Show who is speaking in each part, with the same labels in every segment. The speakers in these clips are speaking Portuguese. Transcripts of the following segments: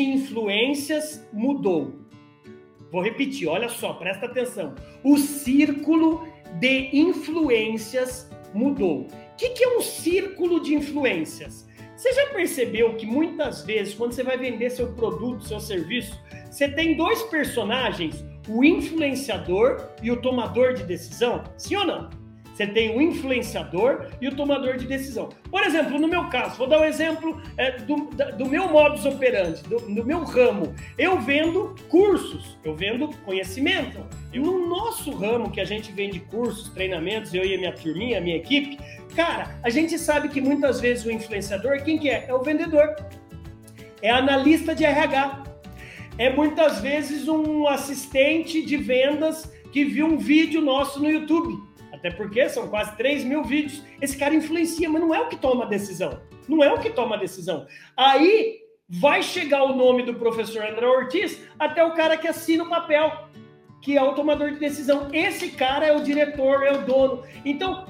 Speaker 1: influências mudou. Vou repetir, olha só, presta atenção. O círculo de influências mudou. O que, que é um círculo de influências? Você já percebeu que muitas vezes, quando você vai vender seu produto, seu serviço, você tem dois personagens, o influenciador e o tomador de decisão? Sim ou não? Você tem o influenciador e o tomador de decisão. Por exemplo, no meu caso, vou dar um exemplo é, do, do, meu modus operandi, do, do, meu ramo. Eu vendo cursos, eu vendo conhecimento. E no nosso ramo, que a gente vende cursos, treinamentos, eu e a minha turminha, a minha equipe, cara, a gente sabe que muitas vezes o influenciador, quem que é? É o vendedor. É analista de RH. É muitas vezes um assistente de vendas que viu um vídeo nosso no YouTube até porque são quase 3 mil vídeos. Esse cara influencia, mas não é o que toma a decisão. Não é o que toma a decisão. Aí vai chegar o nome do professor André Ortiz até o cara que assina o papel, que é o tomador de decisão. Esse cara é o diretor, é o dono. Então,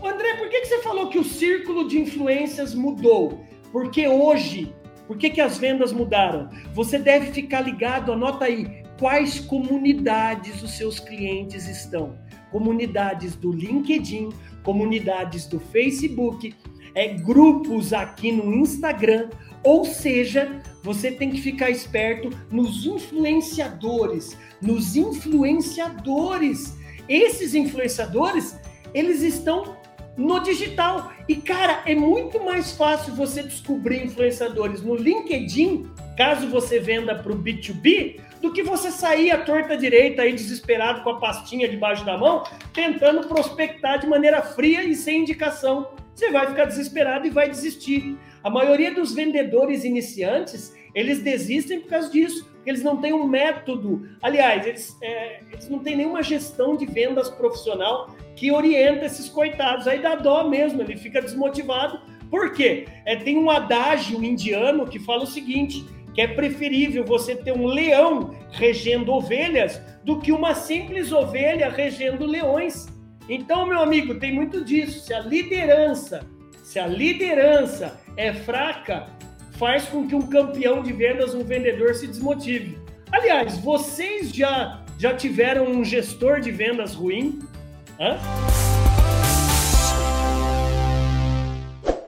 Speaker 1: André, por que, que você falou que o círculo de influências mudou? Porque hoje, por que, que as vendas mudaram? Você deve ficar ligado, anota aí, quais comunidades os seus clientes estão comunidades do LinkedIn, comunidades do Facebook, é, grupos aqui no Instagram, ou seja, você tem que ficar esperto nos influenciadores, nos influenciadores. Esses influenciadores, eles estão no digital. E cara, é muito mais fácil você descobrir influenciadores no LinkedIn, caso você venda para o B2B, do que você sair à torta direita aí desesperado com a pastinha debaixo da mão, tentando prospectar de maneira fria e sem indicação. Você vai ficar desesperado e vai desistir. A maioria dos vendedores iniciantes, eles desistem por causa disso, eles não têm um método. Aliás, eles, é, eles não têm nenhuma gestão de vendas profissional que orienta esses coitados. Aí dá dó mesmo, ele fica desmotivado. Por quê? É, tem um adágio indiano que fala o seguinte: que é preferível você ter um leão regendo ovelhas do que uma simples ovelha regendo leões. Então, meu amigo, tem muito disso. Se a liderança, se a liderança é fraca, faz com que um campeão de vendas, um vendedor se desmotive. Aliás, vocês já já tiveram um gestor de vendas ruim? Hã?